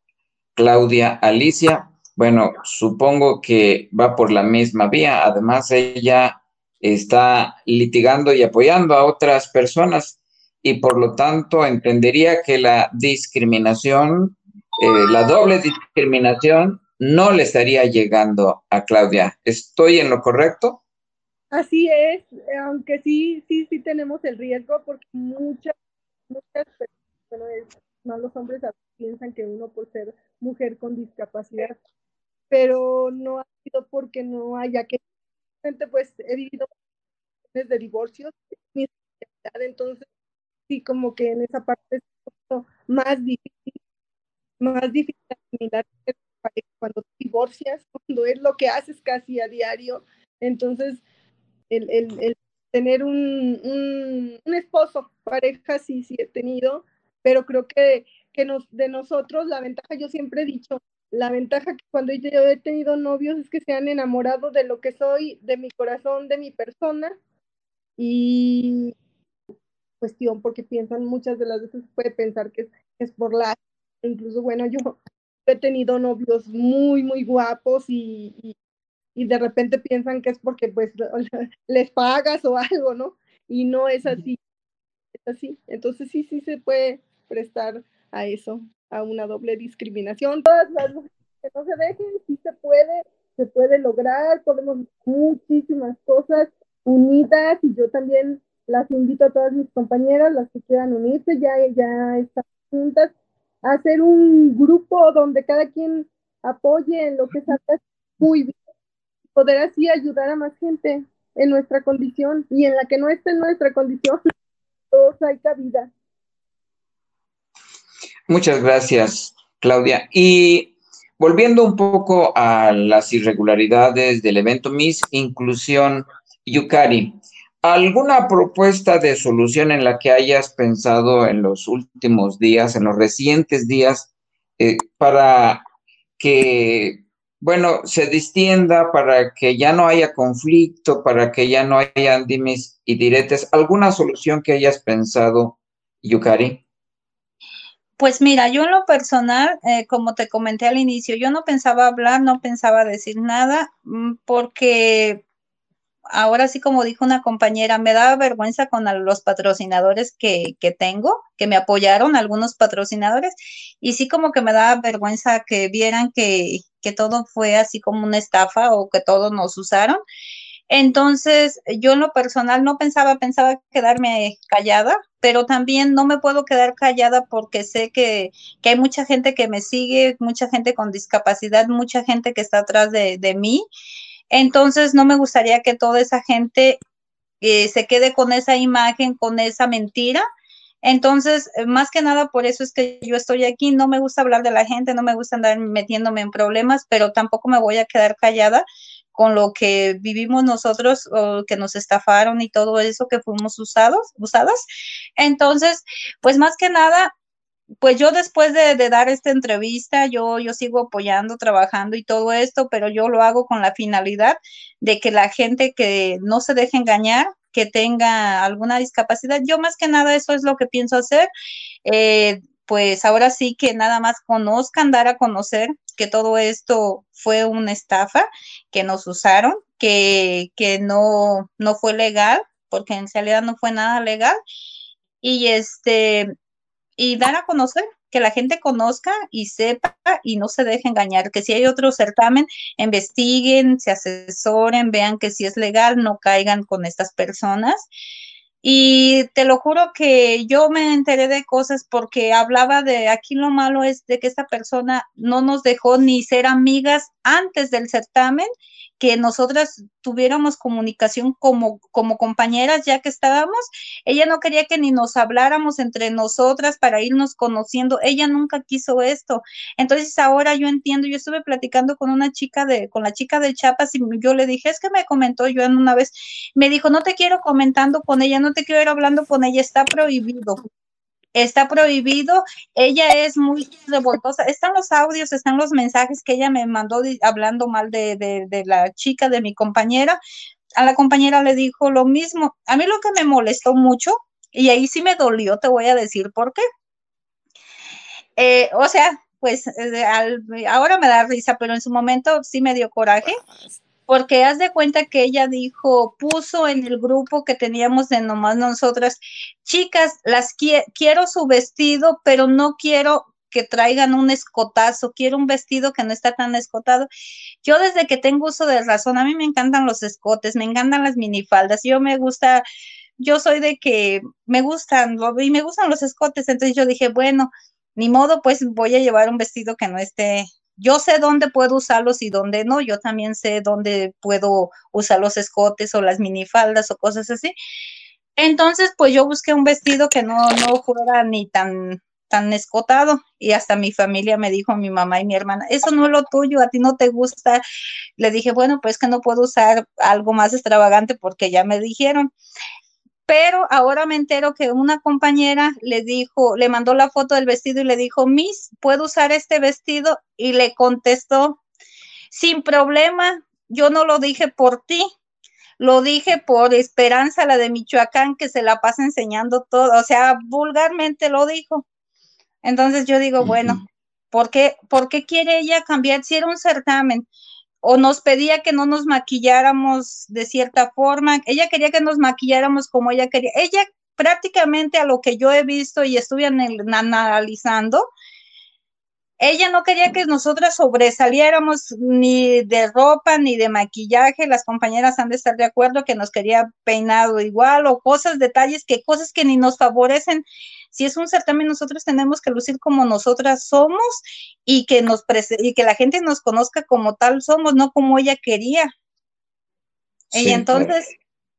Claudia Alicia, bueno, supongo que va por la misma vía. Además, ella está litigando y apoyando a otras personas y por lo tanto entendería que la discriminación, eh, la doble discriminación, no le estaría llegando a Claudia. ¿Estoy en lo correcto? Así es, aunque sí, sí, sí tenemos el riesgo porque muchas, muchas personas, no los hombres piensan que uno por ser mujer con discapacidad, pero no ha sido porque no haya que, pues he vivido de divorcios, entonces sí como que en esa parte es más difícil, más difícil asimilar cuando divorcias, [LAUGHS] cuando es lo que haces casi a diario, entonces el, el, el tener un, un, un, esposo, pareja sí, sí he tenido, pero creo que, que nos, de nosotros la ventaja, yo siempre he dicho, la ventaja que cuando yo he tenido novios es que se han enamorado de lo que soy, de mi corazón, de mi persona, y cuestión porque piensan muchas de las veces puede pensar que es, por la incluso bueno yo he tenido novios muy muy guapos y, y, de repente piensan que es porque pues [LAUGHS] les pagas o algo no y no es así es así. Entonces sí sí se puede prestar a eso a una doble discriminación. Todas las mujeres que no se dejen sí se puede se puede lograr podemos muchísimas cosas unidas y yo también las invito a todas mis compañeras, las que quieran unirse, ya, ya están juntas, hacer un grupo donde cada quien apoye en lo que salga muy bien, poder así ayudar a más gente en nuestra condición y en la que no esté en nuestra condición, todos hay cabida. Muchas gracias, Claudia. Y volviendo un poco a las irregularidades del evento Miss Inclusión Yukari, ¿alguna propuesta de solución en la que hayas pensado en los últimos días, en los recientes días, eh, para que, bueno, se distienda, para que ya no haya conflicto, para que ya no haya dimes y diretes? ¿Alguna solución que hayas pensado, Yukari? Pues mira, yo en lo personal, eh, como te comenté al inicio, yo no pensaba hablar, no pensaba decir nada, mm, porque ahora sí como dijo una compañera, me da vergüenza con los patrocinadores que, que, tengo, que me apoyaron, algunos patrocinadores, y sí como que me da vergüenza que vieran que, que todo fue así como una estafa o que todos nos usaron. Entonces, yo en lo personal no pensaba, pensaba quedarme callada, pero también no me puedo quedar callada porque sé que, que hay mucha gente que me sigue, mucha gente con discapacidad, mucha gente que está atrás de, de mí. Entonces, no me gustaría que toda esa gente eh, se quede con esa imagen, con esa mentira. Entonces, eh, más que nada, por eso es que yo estoy aquí. No me gusta hablar de la gente, no me gusta andar metiéndome en problemas, pero tampoco me voy a quedar callada con lo que vivimos nosotros, o que nos estafaron y todo eso que fuimos usados, usadas. Entonces, pues más que nada, pues yo después de, dar esta entrevista, yo, yo sigo apoyando, trabajando y todo esto, pero yo lo hago con la finalidad de que la gente que no se deje engañar, que tenga alguna discapacidad, yo más que nada eso es lo que pienso hacer. Eh, pues ahora sí que nada más conozcan, dar a conocer que todo esto fue una estafa, que nos usaron, que, que no, no fue legal, porque en realidad no fue nada legal. Y este, y dar a conocer, que la gente conozca y sepa y no se deje engañar, que si hay otro certamen, investiguen, se asesoren, vean que si es legal, no caigan con estas personas. Y te lo juro que yo me enteré de cosas porque hablaba de aquí lo malo es de que esta persona no nos dejó ni ser amigas antes del certamen que nosotras tuviéramos comunicación como, como compañeras ya que estábamos. Ella no quería que ni nos habláramos entre nosotras para irnos conociendo. Ella nunca quiso esto. Entonces ahora yo entiendo, yo estuve platicando con una chica de, con la chica de Chiapas y yo le dije, es que me comentó yo en una vez, me dijo, no te quiero comentando con ella, no te quiero ir hablando con ella, está prohibido está prohibido. Ella es muy revoltosa. Están los audios, están los mensajes que ella me mandó hablando mal de, de, la chica, de mi compañera. A la compañera le dijo lo mismo. A mí lo que me molestó mucho, y ahí sí me dolió, te voy a decir por qué. Eh, o sea, pues eh, ahora me da risa, pero en su momento sí me dio coraje porque haz de cuenta que ella dijo, puso en el grupo que teníamos de nomás nosotras, chicas, las quiero su vestido, pero no quiero que traigan un escotazo, quiero un vestido que no está tan escotado. Yo desde que tengo uso de razón, a mí me encantan los escotes, me encantan las minifaldas, yo me gusta, yo soy de que me gustan, y me gustan los escotes, entonces yo dije, bueno, ni modo, pues voy a llevar un vestido que no esté yo sé dónde puedo usarlos y dónde no, yo también sé dónde puedo usar los escotes o las minifaldas o cosas así. Entonces, pues yo busqué un vestido que no, no fuera ni tan tan escotado y hasta mi familia me dijo, mi mamá y mi hermana, eso no es lo tuyo, a ti no te gusta. Le dije, bueno, pues que no puedo usar algo más extravagante porque ya me dijeron. Pero ahora me entero que una compañera le dijo, le mandó la foto del vestido y le dijo, Miss, ¿puedo usar este vestido? Y le contestó, sin problema, yo no lo dije por ti, lo dije por Esperanza, la de Michoacán, que se la pasa enseñando todo, o sea, vulgarmente lo dijo. Entonces yo digo, bueno, ¿por qué, ¿por qué quiere ella cambiar si era un certamen? O nos pedía que no nos maquilláramos de cierta forma. Ella quería que nos maquilláramos como ella quería. Ella prácticamente a lo que yo he visto y estuve analizando, ella no quería que nosotras sobresaliéramos ni de ropa ni de maquillaje. Las compañeras han de estar de acuerdo que nos quería peinado igual o cosas, detalles que cosas que ni nos favorecen si es un certamen, nosotros tenemos que lucir como nosotras somos y que nos y que la gente nos conozca como tal somos, no como ella quería. y entonces,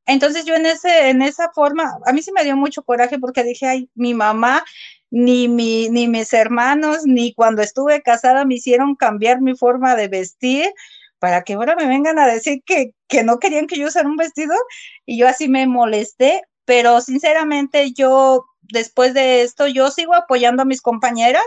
entonces yo en ese, en esa forma, a mí sí me dio mucho coraje porque dije, ay, mi mamá, ni mi, ni mis hermanos, ni cuando estuve casada me hicieron cambiar mi forma de vestir para que ahora me vengan a decir que, que no querían que yo usara un vestido y yo así me molesté, pero sinceramente yo después de esto, yo sigo apoyando a mis compañeras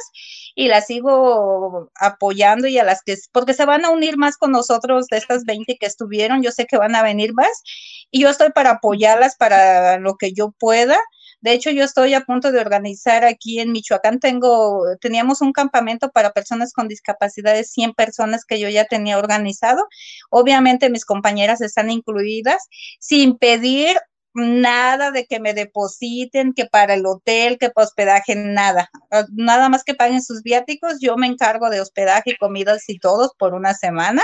y las sigo apoyando y a las que, porque se van a unir más con nosotros de estas 20 que estuvieron, yo sé que van a venir más y yo estoy para apoyarlas para lo que yo pueda. De hecho, yo estoy a punto de organizar aquí en Michoacán, tengo, teníamos un campamento para personas con discapacidades, 100 personas que yo ya tenía organizado. Obviamente mis compañeras están incluidas, sin pedir nada de que me depositen, que para el hotel, que para hospedaje, nada. Ah, nada más que paguen sus viáticos, yo me encargo de hospedaje y comidas y todos por una semana.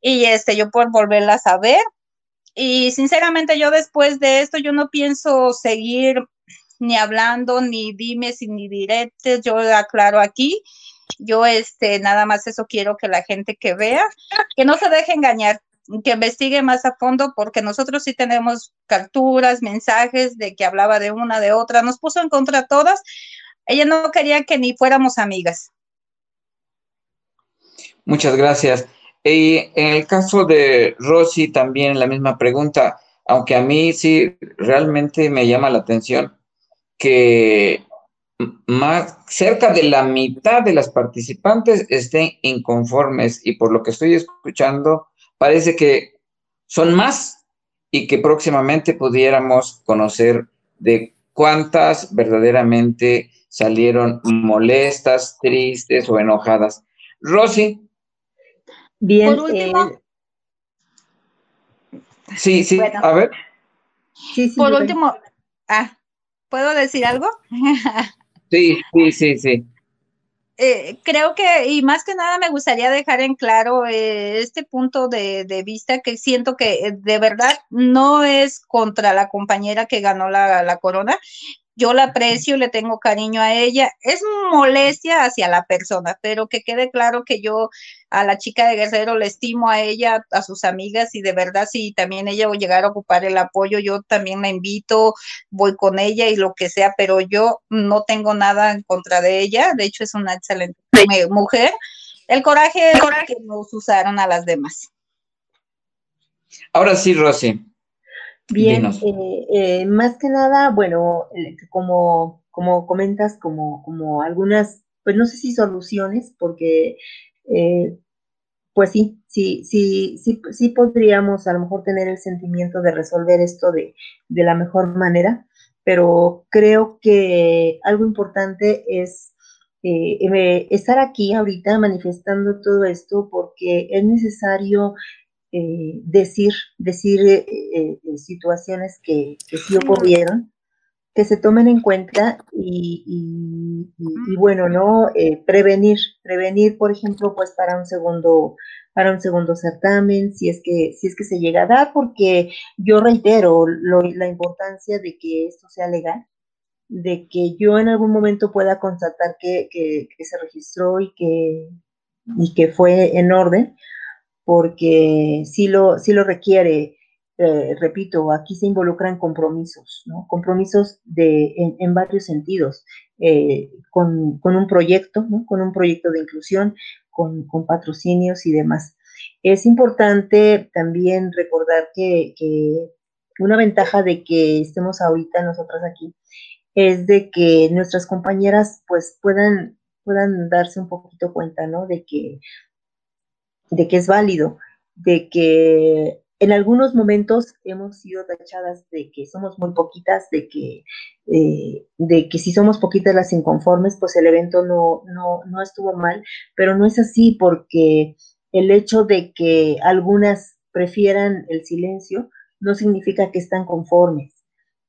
Y este, yo por volverlas a ver. Y sinceramente yo después de esto, yo no pienso seguir ni hablando, ni dimes, ni diretes, yo aclaro aquí. Yo, este, nada más eso quiero que la gente que vea, que no se deje engañar que investigue más a fondo porque nosotros sí tenemos capturas, mensajes de que hablaba de una, de otra, nos puso en contra todas. Ella no quería que ni fuéramos amigas. Muchas gracias. Y en el caso de Rosy también la misma pregunta, aunque a mí sí realmente me llama la atención que más cerca de la mitad de las participantes estén inconformes y por lo que estoy escuchando parece que son más y que próximamente pudiéramos conocer de cuántas verdaderamente salieron molestas, tristes o enojadas. Rosy. Bien. Por último. Eh, sí, sí, a ver. Por último, ah, ¿puedo decir algo? [LAUGHS] sí, sí, sí, sí. Eh, creo que, y más que nada me gustaría dejar en claro eh, este punto de, vista que siento que eh, de verdad no es contra la compañera que ganó la, la corona, yo la aprecio, le tengo cariño a ella, es molestia hacia la persona, pero que quede claro que yo a la chica de Guerrero le estimo a ella, a sus amigas y de verdad si también ella llegara a ocupar el apoyo, yo también la invito, voy con ella y lo que sea, pero yo no tengo nada en contra de ella, de hecho es una excelente mujer. El coraje, el coraje. que nos usaron a las demás. Ahora sí, Rosy. Bien, eh, eh, más que nada, bueno, eh, como, como comentas, como, como algunas, pues no sé si soluciones, porque pues sí, sí, sí, sí, sí podríamos a lo mejor tener el sentimiento de resolver esto de, de la mejor manera, pero creo que algo importante es estar aquí ahorita manifestando todo esto porque es necesario eh, decir, decir eh, situaciones que, que, sí ocurrieron, que se tomen en cuenta y, bueno, ¿no? prevenir, prevenir, por ejemplo, pues para un segundo, para un segundo certamen, si es que, si es que se llega a dar, porque yo reitero la importancia de que esto sea legal, de que yo en algún momento pueda constatar que, se registró y que, y que fue en orden, porque sí lo, sí lo requiere. Eh, repito, aquí se involucran compromisos, ¿no? Compromisos de, en, varios sentidos, eh, con, un proyecto, ¿no? Con un proyecto de inclusión, con, patrocinios y demás. Es importante también recordar que, que, una ventaja de que estemos ahorita nosotras aquí es de que nuestras compañeras pues puedan, puedan darse un poquito cuenta, ¿no? De que, de que es válido, de que en algunos momentos hemos sido tachadas de que somos muy poquitas, de que, eh, de que si somos poquitas las inconformes, pues el evento no, no, no estuvo mal, pero no es así porque el hecho de que algunas prefieran el silencio no significa que están conformes.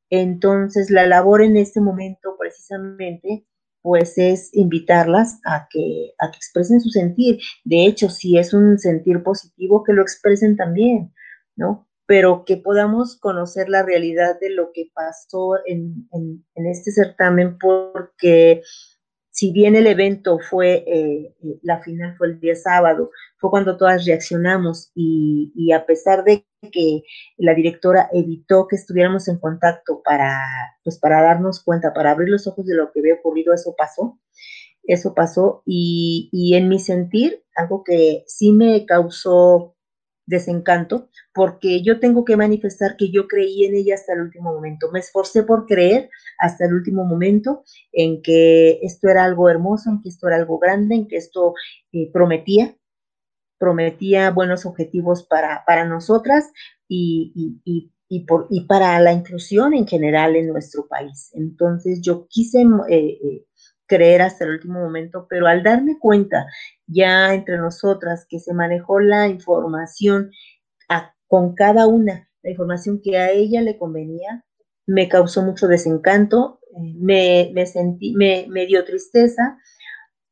Entonces, la labor en este momento precisamente, pues es invitarlas a que, a que expresen su sentir. De hecho, si es un sentir positivo, que lo expresen también, ¿no? Pero que podamos conocer la realidad de lo que pasó en, en este certamen, porque si bien el evento fue, eh, eh, la final fue el día sábado, fue cuando todas reaccionamos y, a pesar de que la directora evitó que estuviéramos en contacto para, pues para darnos cuenta, para abrir los ojos de lo que había ocurrido, eso pasó, eso pasó y, y en mi sentir, algo que sí me causó desencanto, porque yo tengo que manifestar que yo creí en ella hasta el último momento. Me esforcé por creer hasta el último momento en que esto era algo hermoso, en que esto era algo grande, en que esto eh, prometía, prometía buenos objetivos para, para nosotras y, por, y, para la inclusión en general en nuestro país. Entonces yo quise eh, eh, creer hasta el último momento, pero al darme cuenta ya entre nosotras que se manejó la información con cada una, la información que a ella le convenía, me causó mucho desencanto, eh, me, sentí, me, dio tristeza,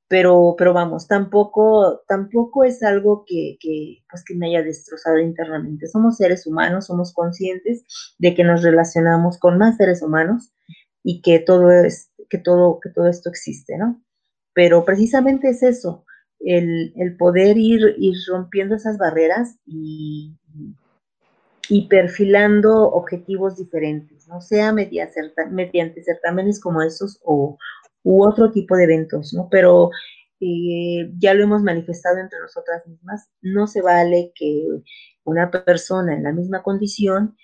pero, pero vamos, tampoco, tampoco es algo que, que, pues que me haya destrozado internamente. Somos seres humanos, somos conscientes de que nos relacionamos con más seres humanos y que todo es que todo, que todo esto existe, ¿no? Pero precisamente es eso, el, poder ir, ir, rompiendo esas barreras y, y perfilando objetivos diferentes, no sea mediante, certámenes como estos o u otro tipo de eventos, ¿no? Pero eh, ya lo hemos manifestado entre nosotras mismas, no se vale que una persona en la misma condición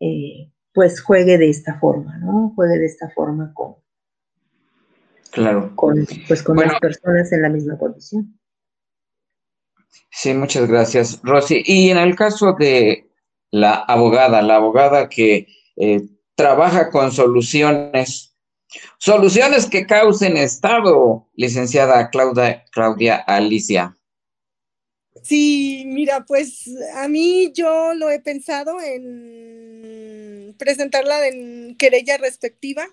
eh, pues juegue de esta forma, ¿no? Juegue de esta forma con, Claro. Con, pues con las personas en la misma condición. Sí, muchas gracias, Rosy. Y en el caso de la abogada, la abogada que eh, trabaja con soluciones, soluciones que causen Estado, licenciada Claudia, Claudia Alicia. Sí, mira, pues a mí yo lo he pensado en presentarla en querella respectiva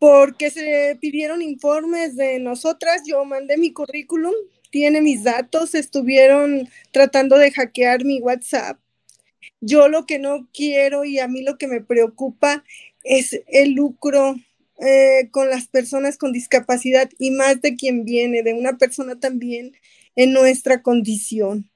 porque se pidieron informes de nosotras, yo mandé mi currículum, tiene mis datos, estuvieron tratando de hackear mi WhatsApp. Yo lo que no quiero y a mí lo que me preocupa es el lucro eh, con las personas con discapacidad y más de quien viene, de una persona también en nuestra condición.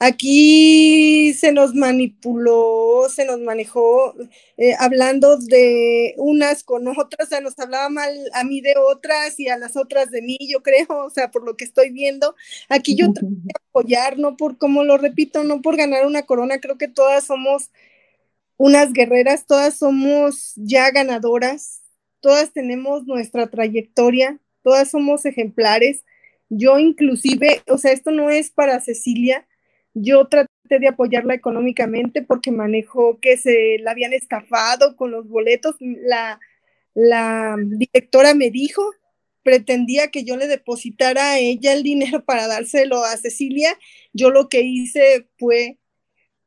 Aquí se nos manipuló, se nos manejó eh, hablando de unas con otras, o sea, nos hablaba mal a mí de otras y a las otras de mí, yo creo, o sea, por lo que estoy viendo. Aquí yo trato de apoyar, no por, como lo repito, no por ganar una corona, creo que todas somos unas guerreras, todas somos ya ganadoras, todas tenemos nuestra trayectoria, todas somos ejemplares. Yo inclusive, o sea, esto no es para Cecilia, yo traté de apoyarla económicamente porque manejó que se la habían estafado con los boletos. La, la directora me dijo, pretendía que yo le depositara a ella el dinero para dárselo a Cecilia. Yo lo que hice fue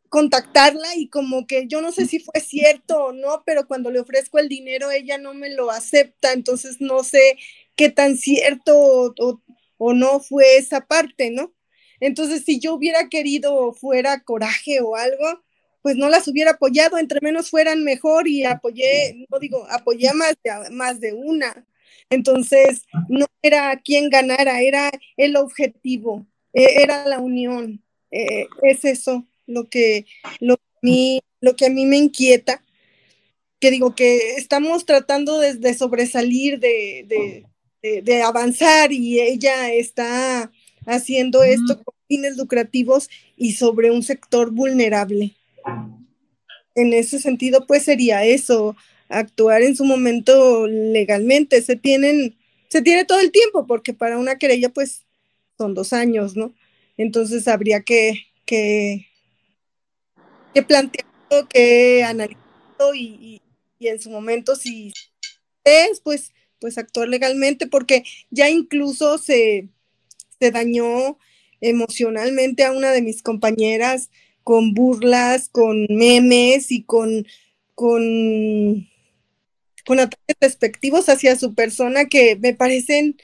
contactarla y como que yo no sé si fue cierto o no, pero cuando le ofrezco el dinero ella no me lo acepta, entonces no sé qué tan cierto o, o no fue esa parte, ¿no? Entonces, si yo hubiera querido fuera coraje o algo, pues no las hubiera apoyado, entre menos fueran mejor y apoyé, no digo, apoyé más de, más de una. Entonces, no era quien ganara, era el objetivo, e, era la unión. E, es eso lo que, lo, a mí, lo que a mí me inquieta, que digo que estamos tratando de, sobresalir, de, de, avanzar y ella está haciendo esto con fines lucrativos y sobre un sector vulnerable. En ese sentido, pues sería eso, actuar en su momento legalmente. Se tienen, se tiene todo el tiempo, porque para una querella, pues, son dos años, ¿no? Entonces habría que, que, que plantearlo, que analizarlo y, y, en su momento, si es, pues, pues actuar legalmente, porque ya incluso se, se dañó emocionalmente a una de mis compañeras con burlas, con memes y con, con con ataques despectivos hacia su persona que me parecen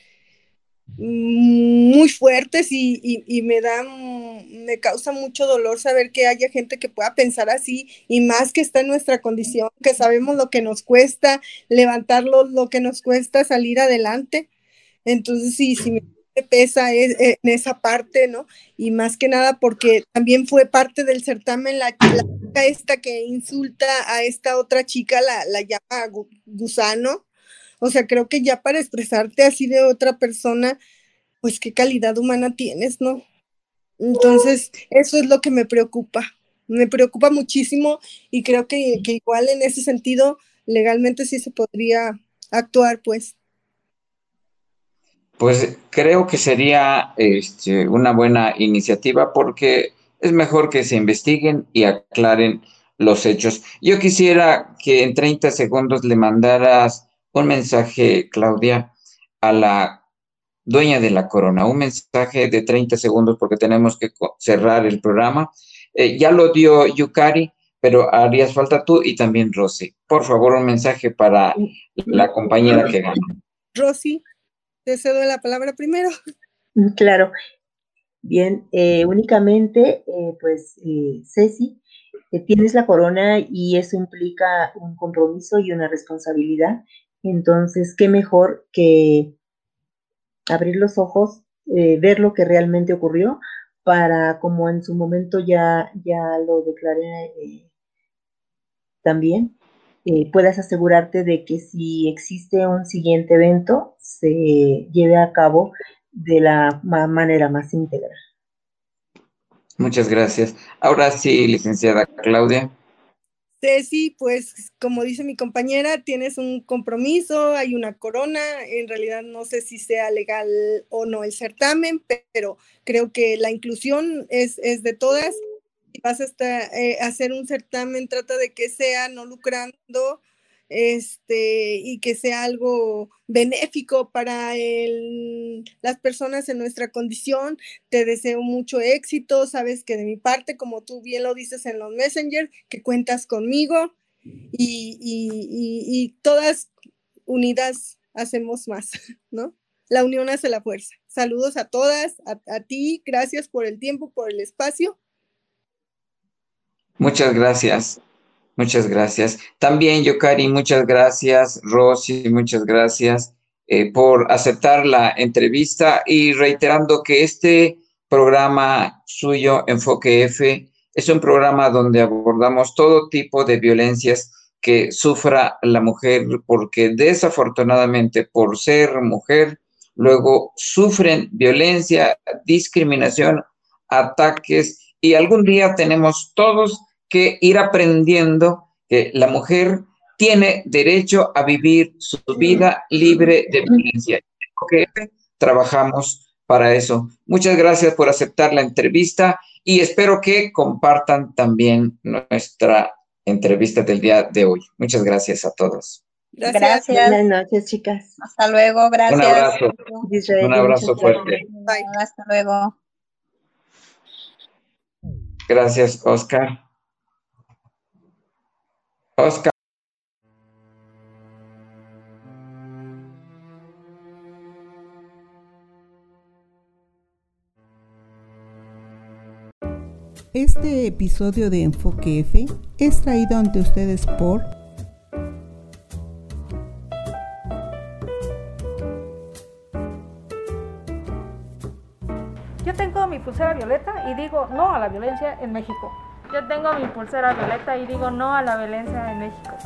muy fuertes y, me da, me causa mucho dolor saber que haya gente que pueda pensar así y más que está en nuestra condición, que sabemos lo que nos cuesta levantarlo, lo que nos cuesta salir adelante. Entonces, sí, sí me pesa en esa parte, ¿no? Y más que nada porque también fue parte del certamen la, la esta que insulta a esta otra chica, la, la llama gusano. O sea, creo que ya para expresarte así de otra persona, pues qué calidad humana tienes, ¿no? Entonces, eso es lo que me preocupa. Me preocupa muchísimo y creo que, que igual en ese sentido, legalmente sí se podría actuar, pues. Pues creo que sería este, una buena iniciativa porque es mejor que se investiguen y aclaren los hechos. Yo quisiera que en 30 segundos le mandaras un mensaje, Claudia, a la dueña de la corona, un mensaje de 30 segundos porque tenemos que cerrar el programa. Eh, ya lo dio Yukari, pero harías falta tú y también Rosy. Por favor, un mensaje para la compañera que gana. Rosy. Te cedo la palabra primero. Mm, claro. Bien, eh, únicamente, eh, pues, eh, Ceci, tienes la corona y eso implica un compromiso y una responsabilidad. Entonces, ¿qué mejor que abrir los ojos, ver lo que realmente ocurrió para, como en su momento ya, ya lo declaré también, eh, puedas asegurarte de que si existe un siguiente evento, se lleve a cabo de la manera más íntegra. Muchas gracias. Ahora sí, licenciada Claudia. Ceci, pues como dice mi compañera, tienes un compromiso, hay una corona, en realidad no sé si sea legal o no el certamen, pero creo que la inclusión es, es de todas vas a eh, hacer un certamen, trata de que sea no lucrando este, y que sea algo benéfico para las personas en nuestra condición. Te deseo mucho éxito. Sabes que de mi parte, como tú bien lo dices en los Messenger, que cuentas conmigo y, y todas unidas hacemos más, [LAUGHS] ¿no? La unión hace la fuerza. Saludos a todas, a, a ti, gracias por el tiempo, por el espacio Muchas gracias. Muchas gracias. También, Yokari, muchas gracias. Rosy, muchas gracias eh, por aceptar la entrevista y reiterando que este programa suyo, Enfoque F, es un programa donde abordamos todo tipo de violencias que sufra la mujer, porque desafortunadamente por ser mujer, luego sufren violencia, discriminación, ataques y algún día tenemos todos que ir aprendiendo que la mujer tiene derecho a vivir su vida libre de violencia. Que trabajamos para eso. Muchas gracias por aceptar la entrevista y espero que compartan también nuestra entrevista del día de hoy. Muchas gracias a todos. Gracias. Buenas noches, chicas. Hasta luego. Gracias. Un abrazo. Un abrazo fuerte. Hasta luego. Gracias, Oscar. Oscar. Este episodio de Enfoque F es traído ante ustedes por Yo tengo mi pulsera violeta y digo no a la violencia en México. Yo tengo mi pulsera violeta y digo no a la violencia en México.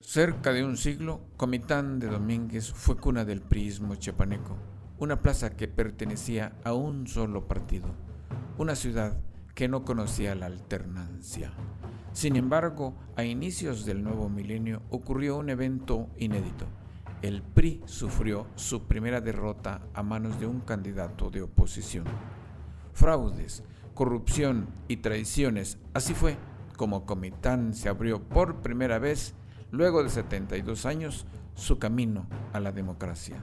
Cerca de un siglo, Comitán de Domínguez fue cuna del priismo chiapaneco, una plaza que pertenecía a un solo partido, una ciudad que no conocía la alternancia. Sin embargo, a inicios del nuevo milenio ocurrió un evento inédito. El PRI sufrió su primera derrota a manos de un candidato de oposición. Fraudes, corrupción y traiciones, así fue como Comitán se abrió por primera vez, luego de 72 años, su camino a la democracia.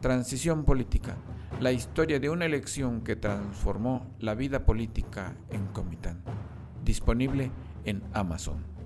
Transición política, la historia de una elección que transformó la vida política en Comitán disponible en Amazon.